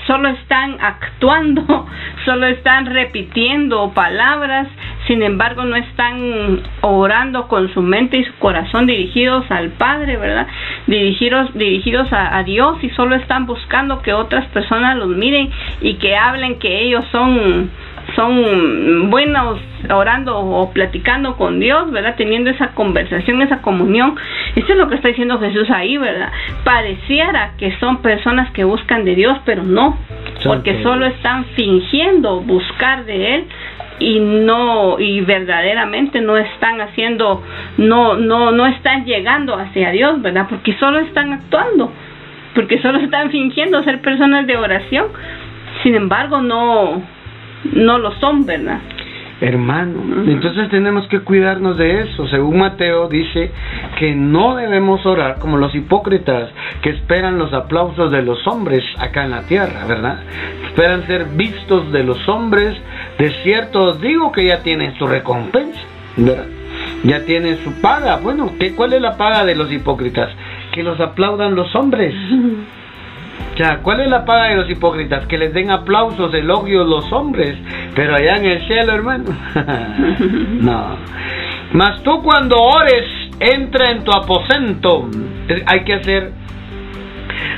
solo están actuando, solo están repitiendo palabras, sin embargo no están orando con su mente y su corazón dirigidos al Padre, ¿verdad? Dirigidos, dirigidos a, a Dios y solo están buscando que otras personas los miren y que hablen que ellos son son buenos orando o platicando con Dios, ¿verdad? Teniendo esa conversación, esa comunión. Eso es lo que está diciendo Jesús ahí, ¿verdad? Pareciera que son personas que buscan de Dios, pero no, porque solo están fingiendo buscar de Él y no y verdaderamente no están haciendo no no no están llegando hacia Dios, ¿verdad? Porque solo están actuando, porque solo están fingiendo ser personas de oración. Sin embargo, no no lo son, ¿verdad? Hermano, entonces tenemos que cuidarnos de eso. Según Mateo dice que no debemos orar como los hipócritas que esperan los aplausos de los hombres acá en la tierra, ¿verdad? Esperan ser vistos de los hombres. De cierto digo que ya tienen su recompensa, ¿verdad? Ya tienen su paga. Bueno, ¿qué, ¿cuál es la paga de los hipócritas? Que los aplaudan los hombres. ¿cuál es la paga de los hipócritas? Que les den aplausos, elogios los hombres, pero allá en el cielo, hermano. no. Mas tú cuando ores, entra en tu aposento. Hay que hacer.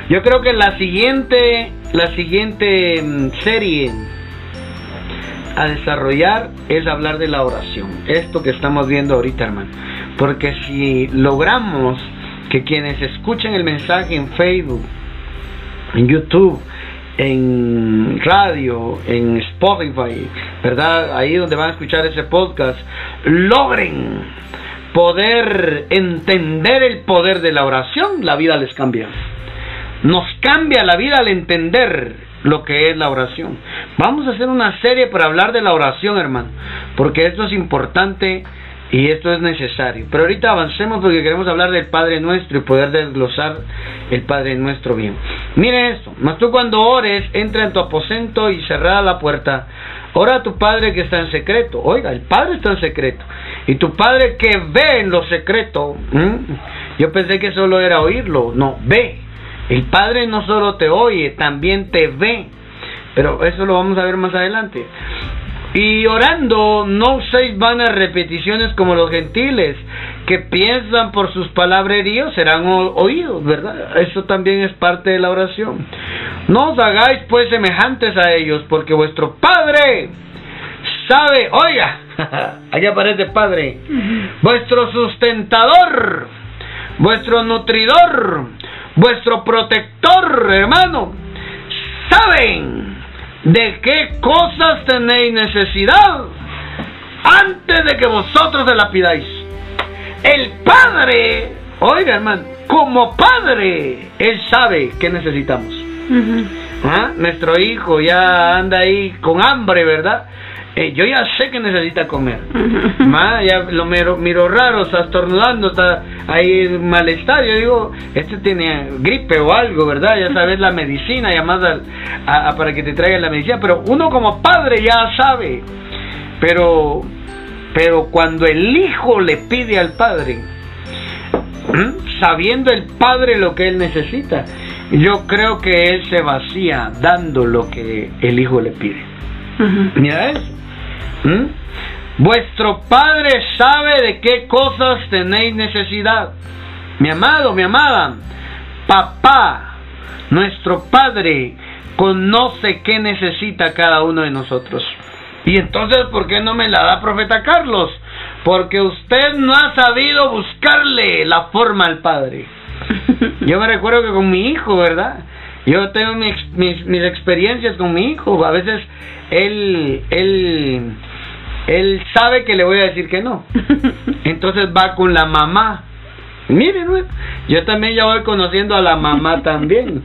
Yo creo que la siguiente, la siguiente mm, serie a desarrollar es hablar de la oración. Esto que estamos viendo ahorita, hermano. Porque si logramos que quienes escuchen el mensaje en Facebook, en YouTube, en radio, en Spotify, ¿verdad? Ahí donde van a escuchar ese podcast, logren poder entender el poder de la oración, la vida les cambia. Nos cambia la vida al entender lo que es la oración. Vamos a hacer una serie para hablar de la oración, hermano, porque esto es importante Y esto es necesario. Pero ahorita avancemos porque queremos hablar del Padre Nuestro y poder desglosar el Padre Nuestro bien. Mire esto, mas tú cuando ores, entra en tu aposento y cerrada la puerta. Ora a tu Padre que está en secreto. Oiga, el Padre está en secreto. Y tu Padre que ve en lo secreto. Yo pensé que solo era oírlo. No, ve. El Padre no solo te oye, también te ve. Pero eso lo vamos a ver más adelante. Y orando, no uséis vanas repeticiones como los gentiles, que piensan por sus palabreríos serán oídos, ¿verdad? Eso también es parte de la oración. No os hagáis pues semejantes a ellos, porque vuestro Padre sabe, oiga, allá aparece Padre, vuestro sustentador, vuestro nutridor, vuestro protector, hermano, saben de qué cosas tenéis necesidad antes de que vosotros se la pidáis. El Padre, oiga hermano, como Padre, Él sabe qué necesitamos. ¿Ah? Nuestro hijo ya anda ahí con hambre, ¿verdad? Eh, yo ya sé que necesita comer. ya lo miro, miro raro, está estornudando, está ahí malestar. Yo digo, este tiene gripe o algo, ¿verdad? Ya sabes la medicina, llamas a, para que te traigan la medicina. Pero uno como padre ya sabe. Pero, pero cuando el hijo le pide al padre, sabiendo el padre lo que él necesita, yo creo que él se vacía dando lo que el hijo le pide. Mira eso. ¿Mm? Vuestro Padre sabe de qué cosas tenéis necesidad. Mi amado, mi amada, papá, nuestro Padre conoce qué necesita cada uno de nosotros. Y entonces, ¿por qué no me la da profeta Carlos? Porque usted no ha sabido buscarle la forma al Padre. Yo me recuerdo que con mi hijo, ¿verdad? Yo tengo mis, mis, mis experiencias con mi hijo. A veces él, él él sabe que le voy a decir que no. Entonces va con la mamá. Miren, yo también ya voy conociendo a la mamá también.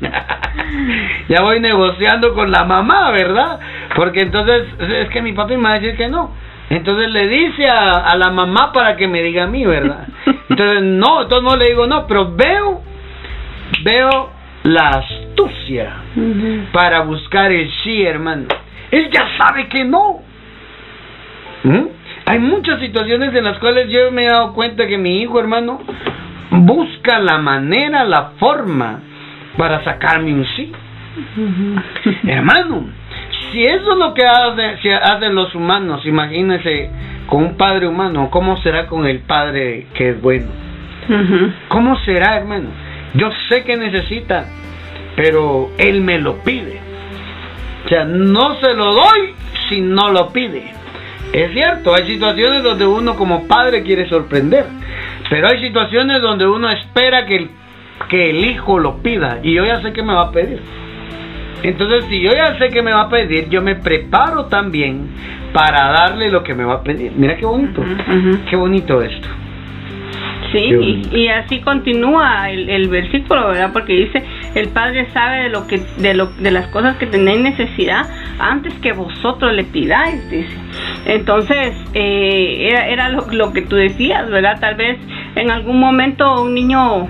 ya voy negociando con la mamá, ¿verdad? Porque entonces es que mi papi me va a decir que no. Entonces le dice a, a, la mamá para que me diga a mí, ¿verdad? Entonces no, entonces no le digo no, pero veo, veo la astucia para buscar el sí, hermano. Él ya sabe que no. ¿Mm? Hay muchas situaciones en las cuales yo me he dado cuenta que mi hijo, hermano, busca la manera, la forma para sacarme un sí. hermano, si eso es lo que hace, hacen los humanos, imagínese con un padre humano, ¿cómo será con el padre que es bueno? ¿Cómo será, hermano? Yo sé que necesita, pero él me lo pide. O sea, no se lo doy si no lo pide. Es cierto, hay situaciones donde uno como padre quiere sorprender, pero hay situaciones donde uno espera que el, que el hijo lo pida y yo ya sé que me va a pedir. Entonces, si yo ya sé que me va a pedir, yo me preparo también para darle lo que me va a pedir. Mira qué bonito, qué bonito esto. Sí, y, así continúa el, el, versículo, ¿verdad? Porque dice, el Padre sabe de lo que de, lo, de las cosas que tenéis necesidad antes que vosotros le pidáis, dice. Entonces, eh, era, era lo, lo que tú decías, ¿verdad? Tal vez en algún momento un niño,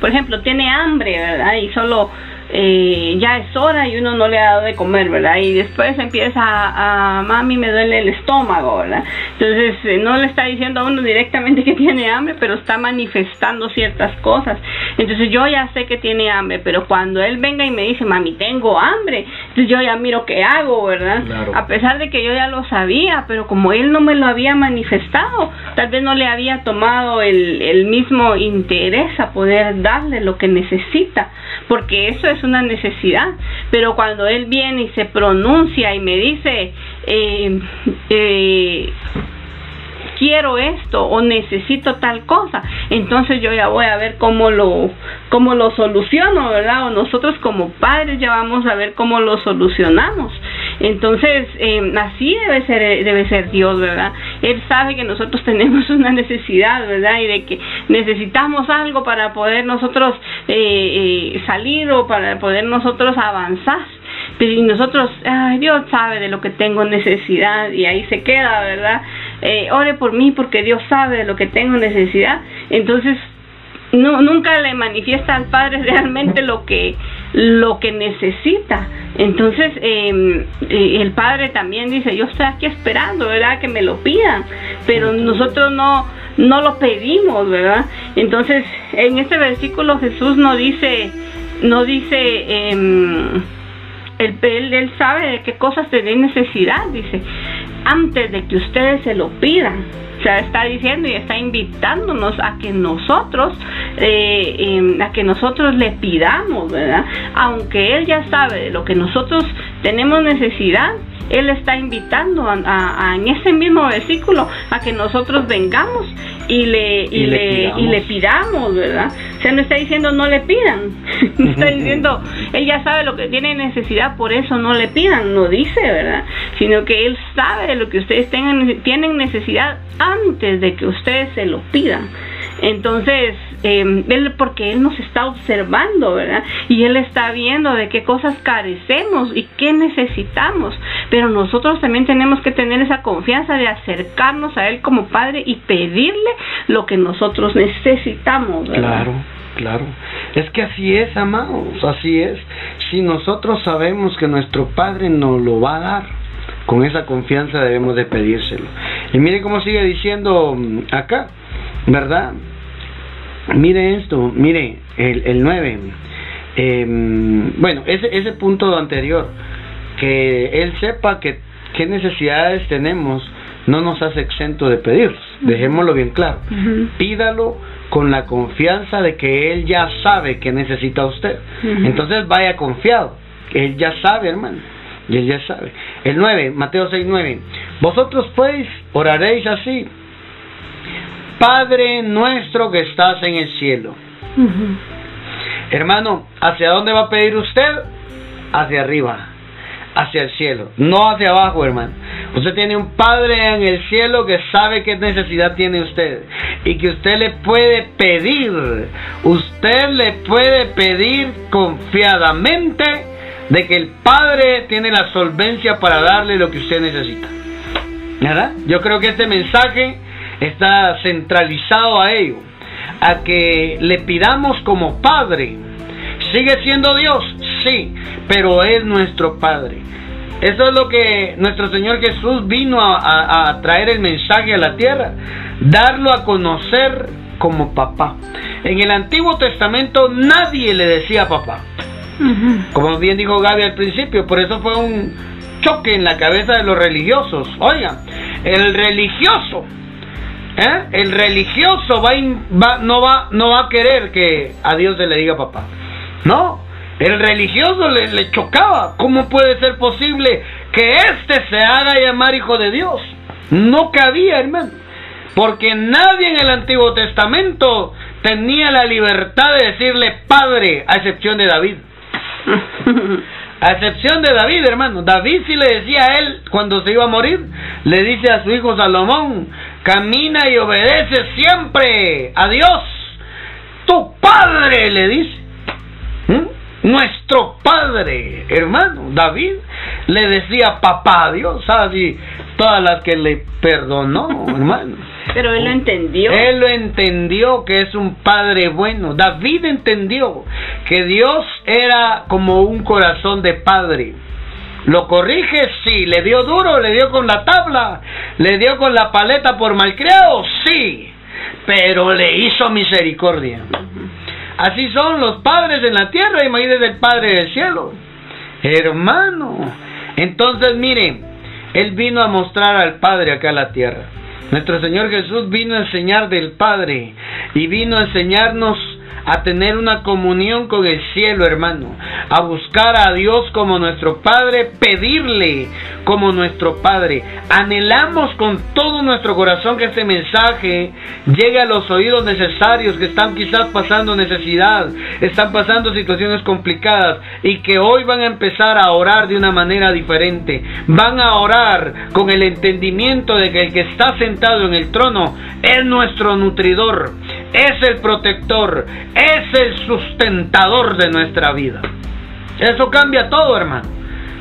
por ejemplo, tiene hambre, ¿verdad? Y solo eh, ya es hora y uno no le ha dado de comer, ¿verdad? Y después empieza a, mami me duele el estómago, ¿verdad? Entonces eh, no le está diciendo a uno directamente que tiene hambre, pero está manifestando ciertas cosas. Entonces yo ya sé que tiene hambre, pero cuando él venga y me dice, mami, tengo hambre, entonces yo ya miro qué hago, ¿verdad? A pesar de que yo ya lo sabía, pero como él no me lo había manifestado, tal vez no le había tomado el, mismo interés a poder darle lo que necesita, porque eso es una necesidad, pero cuando él viene y se pronuncia y me dice, eh, eh, quiero esto o necesito tal cosa, entonces yo ya voy a ver cómo lo, cómo lo soluciono, ¿verdad? O nosotros como padres ya vamos a ver cómo lo solucionamos. Entonces, eh, así debe ser, debe ser Dios, ¿verdad? Él sabe que nosotros tenemos una necesidad, ¿verdad? Y de que necesitamos algo para poder nosotros eh, eh, salir o para poder nosotros avanzar. Y nosotros, ay, Dios sabe de lo que tengo necesidad y ahí se queda, ¿verdad? eh, ore por mí porque Dios sabe de lo que tengo necesidad. Entonces, no, nunca le manifiesta al Padre realmente lo que, lo que necesita. Entonces, eh, el Padre también dice, yo estoy aquí esperando, ¿verdad? Que me lo pidan, pero nosotros no, no lo pedimos, ¿verdad? Entonces, en este versículo Jesús no dice, no dice, eh, él, él, sabe de qué cosas tiene necesidad, dice, antes de que ustedes se lo pidan. Sea, está diciendo y está invitándonos a que nosotros, eh, em, a que nosotros le pidamos, ¿verdad? Aunque Él ya sabe de lo que nosotros tenemos necesidad, él está invitando a, en ese mismo versículo a que nosotros vengamos y le, y, le, y le pidamos, ¿verdad? O sea, no está diciendo no le pidan, está diciendo, él ya sabe lo que tiene necesidad, por eso no le pidan, no dice, ¿verdad? Sino que él sabe de lo que ustedes tengan, tienen necesidad antes de que ustedes se lo pidan. Entonces, eh, él, porque Él nos está observando, ¿verdad? Y Él está viendo de qué cosas carecemos y qué necesitamos. Pero nosotros también tenemos que tener esa confianza de acercarnos a Él como Padre y pedirle lo que nosotros necesitamos, ¿verdad? Claro. Claro, es que así es, amados, así es. Si nosotros sabemos que nuestro Padre nos lo va a dar, con esa confianza debemos de pedírselo. Y mire cómo sigue diciendo mm, acá, ¿verdad? Mire esto, mire, el, el 9. Em, bueno, ese, ese punto anterior, que él sepa que qué necesidades tenemos, no nos hace exento de pedirlos. Dejémoslo bien claro. Pídalo con la confianza de que él ya sabe que necesita usted. Entonces vaya confiado. Él ya sabe, hermano. Y él ya sabe. El 9, Mateo 6, 9. Vosotros pues oraréis así. Padre nuestro que estás en el cielo. Hermano, ¿hacia dónde va a pedir usted? Hacia arriba, hacia el cielo, no hacia abajo, hermano. Usted tiene un Padre en el cielo que sabe qué necesidad tiene usted y que usted le puede pedir, usted le puede pedir confiadamente de que el Padre tiene la solvencia para darle lo que usted necesita. ¿Verdad? Yo creo que este mensaje está centralizado a ello, a que le pidamos como Padre. ¿Sigue siendo Dios? Sí, pero es nuestro Padre. Eso es lo que nuestro Señor Jesús vino a, traer el mensaje a la tierra, darlo a conocer como papá. En el Antiguo Testamento nadie le decía papá. Como bien dijo Gaby al principio, por eso fue un choque en la cabeza de los religiosos. Oiga, el religioso ¿Eh? El religioso va, no, va, no va a querer que a Dios se le diga papá. No, el religioso le, le chocaba. ¿Cómo puede ser posible que éste se haga llamar hijo de Dios? No cabía, hermano. Porque nadie en el Antiguo Testamento tenía la libertad de decirle padre, a excepción de David. A excepción de David, hermano. David sí le decía a él cuando se iba a morir, le dice a su hijo Salomón, camina y obedece siempre a Dios. Tu Padre le dice. ¿Mm? Nuestro Padre, hermano, David le decía papá a Dios, así todas las que le perdonó, hermano. Pero él lo entendió. Él lo entendió que es un padre bueno. David entendió que Dios era como un corazón de padre. ¿Lo corrige? Sí. ¿Le dio duro? ¿Le dio con la tabla? ¿Le dio con la paleta por malcriado? Sí. Pero le hizo misericordia. Así son los padres en la tierra, imagínense el Padre del cielo. Hermano. Entonces, mire, Él vino a mostrar al Padre acá en la tierra. Nuestro Señor Jesús vino a enseñar del Padre y vino a enseñarnos a tener una comunión con el cielo, hermano, a buscar a Dios como nuestro Padre, pedirle como nuestro Padre. Anhelamos con todo nuestro corazón que este mensaje llegue a los oídos necesarios que están quizás pasando necesidad, están pasando situaciones complicadas y que hoy van a empezar a orar de una manera diferente. Van a orar con el entendimiento de que el que está sentado en el trono es nuestro nutridor, es el protector, es el sustentador de nuestra vida. Eso cambia todo, hermano.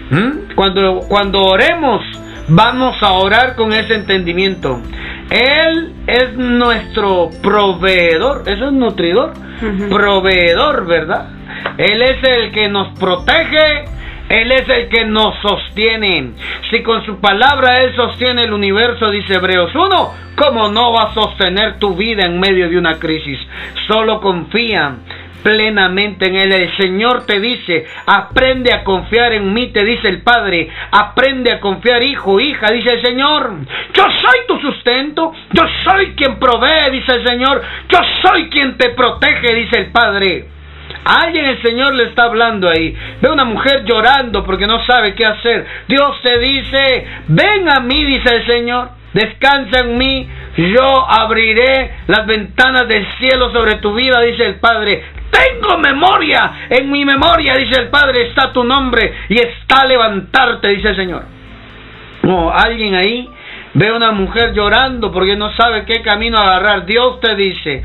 ¿Mm? Cuando, cuando oremos vamos a orar con ese entendimiento. Él es nuestro proveedor, eso es nutridor, proveedor, ¿verdad? Él es el que nos protege, Él es el que nos sostiene. Si con su palabra Él sostiene el universo, dice Hebreos 1, ¿cómo no va a sostener tu vida en medio de una crisis? Solo confía plenamente en Él. El Señor te dice, aprende a confiar en mí, te dice el Padre, aprende a confiar, hijo, hija, dice el Señor. Yo soy tu sustento, yo soy quien provee, dice el Señor, yo soy quien te protege, dice el Padre. Alguien el Señor le está hablando ahí. Ve una mujer llorando porque no sabe qué hacer. Dios te dice, ven a mí, dice el Señor, descansa en mí, yo abriré las ventanas del cielo sobre tu vida, dice el Padre. Tengo memoria, en mi memoria, dice el Padre, está tu nombre y está levantarte, dice el Señor. No, alguien ahí ve una mujer llorando porque no sabe qué camino agarrar. Dios te dice,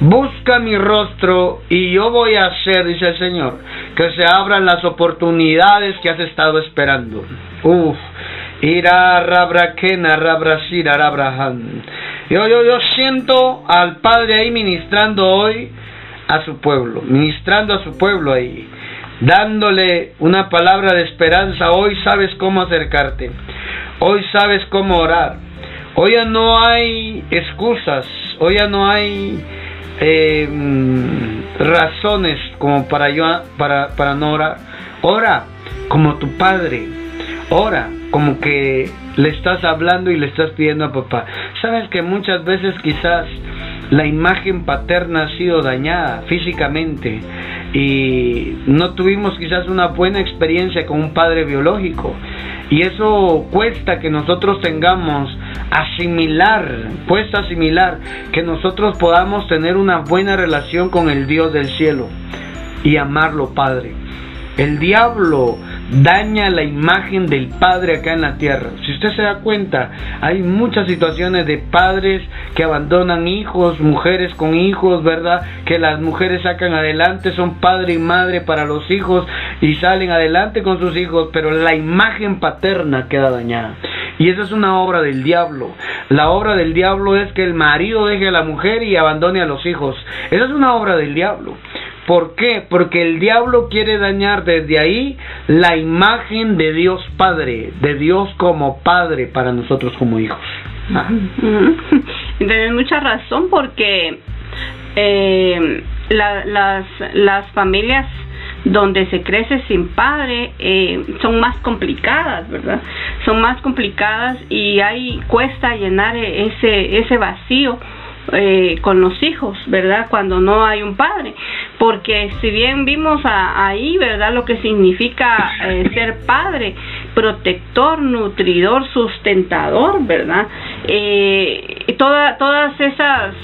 busca mi rostro y yo voy a hacer, dice el Señor, que se abran las oportunidades que has estado esperando. Uf, irá rabraquena, rabrasira, rabrahan. Yo, yo, yo siento al Padre ahí ministrando hoy a su pueblo, ministrando a su pueblo ahí, dándole una palabra de esperanza. Hoy sabes cómo acercarte, hoy sabes cómo orar. Hoy ya no hay excusas, hoy ya no hay eh, razones como para yo para, para no orar. Ora como tu padre, ora como que le estás hablando y le estás pidiendo a papá. Sabes que muchas veces quizás la imagen paterna ha sido dañada físicamente y no tuvimos quizás una buena experiencia con un padre biológico y eso cuesta que nosotros tengamos asimilar, cuesta asimilar que nosotros podamos tener una buena relación con el Dios del cielo y amarlo Padre. El diablo daña la imagen del padre acá en la tierra. Si usted se da cuenta, hay muchas situaciones de padres que abandonan hijos, mujeres con hijos, ¿verdad? Que las mujeres sacan adelante, son padre y madre para los hijos y salen adelante con sus hijos, pero la imagen paterna queda dañada. Y esa es una obra del diablo. La obra del diablo es que el marido deje a la mujer y abandone a los hijos. Esa es una obra del diablo. ¿Por qué? Porque el diablo quiere dañar desde ahí la imagen de Dios Padre, de Dios como Padre para nosotros como hijos. Ah. Tienes mucha razón porque eh, las, las familias donde se crece sin padre eh, son más complicadas, ¿verdad? Son más complicadas y ahí cuesta llenar ese, ese vacío eh, con los hijos, ¿verdad? Cuando no hay un padre. Porque si bien vimos ahí, ¿verdad? Lo que significa eh, ser padre, protector, nutridor, sustentador, ¿verdad? Eh, toda, todas esas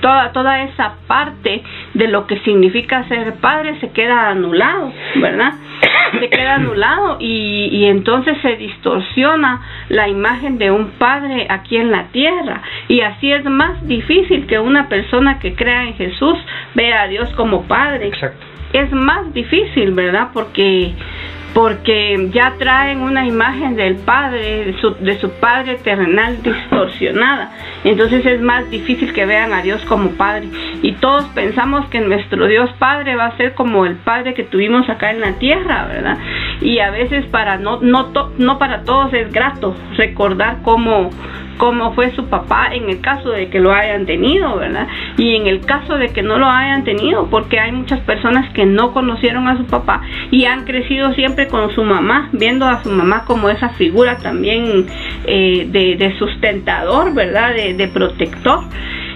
toda, toda esa parte de lo que significa ser padre se queda anulado, ¿verdad? Se queda anulado y, y entonces se distorsiona la imagen de un padre aquí en la tierra y así es más difícil que una persona que crea en Jesús vea a Dios como padre. Exacto. Es más difícil, ¿verdad? Porque porque ya traen una imagen del Padre, de su, Padre terrenal distorsionada. Entonces es más difícil que vean a Dios como Padre. Y todos pensamos que nuestro Dios Padre va a ser como el Padre que tuvimos acá en la tierra, ¿verdad? Y a veces para no, no, no para todos es grato recordar cómo cómo fue su papá en el caso de que lo hayan tenido, ¿verdad? Y en el caso de que no lo hayan tenido, porque hay muchas personas que no conocieron a su papá y han crecido siempre con su mamá, viendo a su mamá como esa figura también eh, de, sustentador, ¿verdad? De, protector.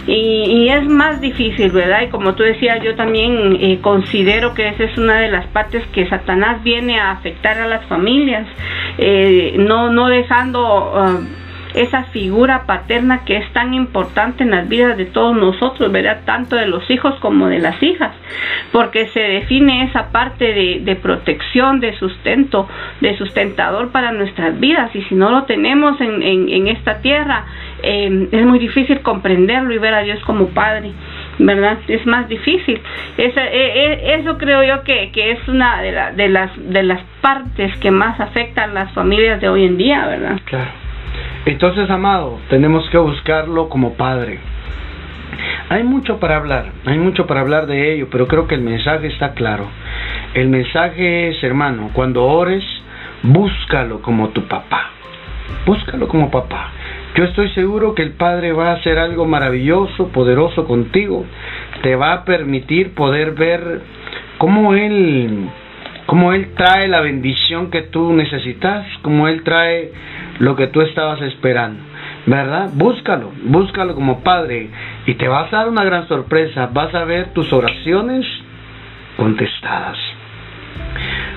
Y, es más difícil, ¿verdad? Y como tú decías, yo también eh, considero que esa es una de las partes que Satanás viene a afectar a las familias, eh, no, no dejando... Ah, esa figura paterna que es tan importante en las vidas de todos nosotros, ¿verdad? Tanto de los hijos como de las hijas, porque se define esa parte de, protección, de sustento, de sustentador para nuestras vidas, y si no lo tenemos en, en, esta tierra, eh, es muy difícil comprenderlo y ver a Dios como Padre. ¿verdad? Es más difícil. Eso, eh, eso creo yo que, que es una de, de, las, de las partes que más afectan las familias de hoy en día, ¿verdad? Claro. Entonces, amado, tenemos que buscarlo como Padre. Hay mucho para hablar, hay mucho para hablar de ello, pero creo que el mensaje está claro. El mensaje es, hermano, cuando ores, búscalo como tu papá. Búscalo como papá. Yo estoy seguro que el Padre va a hacer algo maravilloso, poderoso contigo. Te va a permitir poder ver cómo Él, cómo Él trae la bendición que tú necesitas, cómo Él trae lo que tú estabas esperando. ¿Verdad? Búscalo, búscalo como Padre y te vas a dar una gran sorpresa. Vas a ver tus oraciones contestadas.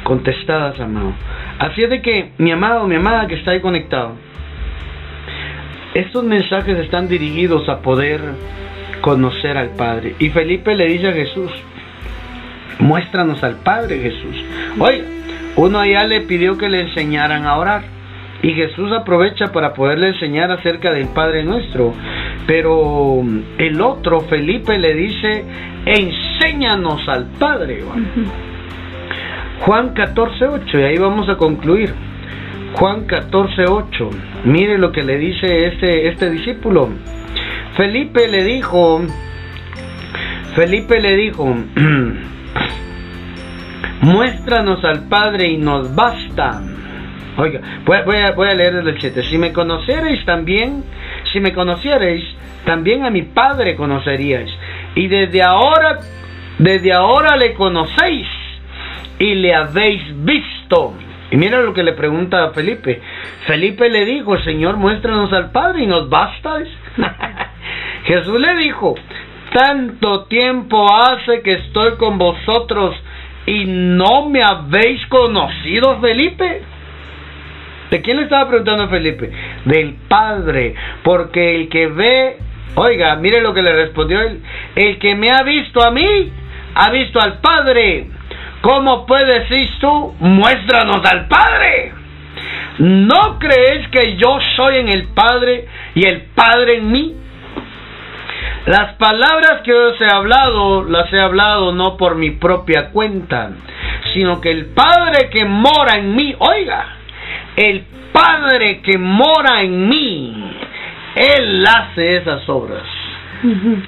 Contestadas, amado. Así es de que, mi amado, mi amada que está ahí conectado, estos mensajes están dirigidos a poder conocer al Padre. Y Felipe le dice a Jesús, muéstranos al Padre Jesús. Oiga, uno allá le pidió que le enseñaran a orar. Y Jesús aprovecha para poderle enseñar acerca del Padre nuestro. Pero el otro, Felipe, le dice, enséñanos al Padre. Juan 14, 8, y ahí vamos a concluir. Juan 14, 8. Mire lo que le dice este, este discípulo. Felipe le dijo, Felipe le dijo, muéstranos al Padre y nos basta. Oiga, voy, a, voy leer el 7. Si me conocierais también, si me conocierais, también a mi Padre conoceríais. Y desde ahora, desde ahora le conocéis y le habéis visto. Y mira lo que le pregunta a Felipe. Felipe le dijo, Señor, muéstranos al Padre y nos basta. Jesús le dijo, tanto tiempo hace que estoy con vosotros y no me habéis conocido, Felipe. ¿De quién le estaba preguntando a Felipe? Del Padre, porque el que ve, oiga, mire lo que le respondió él, el que me ha visto a mí, ha visto al Padre. ¿Cómo puedes decir tú, muéstranos al Padre? ¿No crees que yo soy en el Padre y el Padre en mí? Las palabras que os he hablado, las he hablado no por mi propia cuenta, sino que el Padre que mora en mí, oiga, el Padre que mora en mí, Él hace esas obras.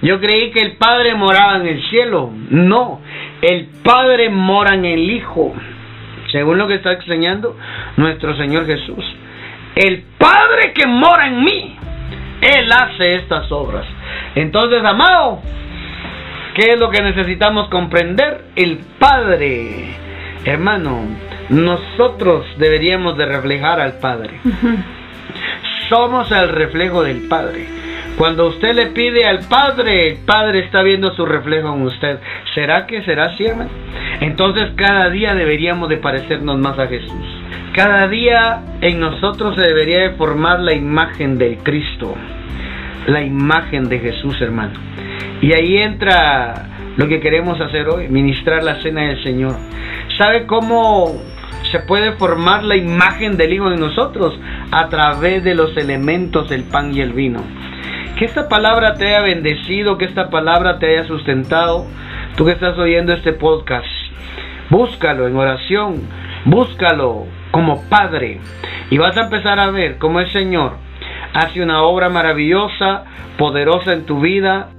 Yo creí que el Padre moraba en el cielo. No, el Padre mora en el Hijo. Según lo que está enseñando nuestro Señor Jesús. El Padre que mora en mí, Él hace estas obras. Entonces, amado, ¿qué es lo que necesitamos comprender? El Padre, hermano, nosotros deberíamos de reflejar al Padre. Somos el reflejo del Padre. Cuando usted le pide al Padre, el Padre está viendo su reflejo en usted. ¿Será que será hermano? Entonces cada día deberíamos de parecernos más a Jesús. Cada día en nosotros se debería de formar la imagen del Cristo. La imagen de Jesús, hermano. Y ahí entra lo que queremos hacer hoy, ministrar la cena del Señor. ¿Sabe cómo se puede formar la imagen del Hijo en nosotros? A través de los elementos del pan y el vino. Que esta palabra te haya bendecido, que esta palabra te haya sustentado. Tú que estás oyendo este podcast, búscalo en oración, búscalo como Padre y vas a empezar a ver cómo el Señor hace una obra maravillosa, poderosa en tu vida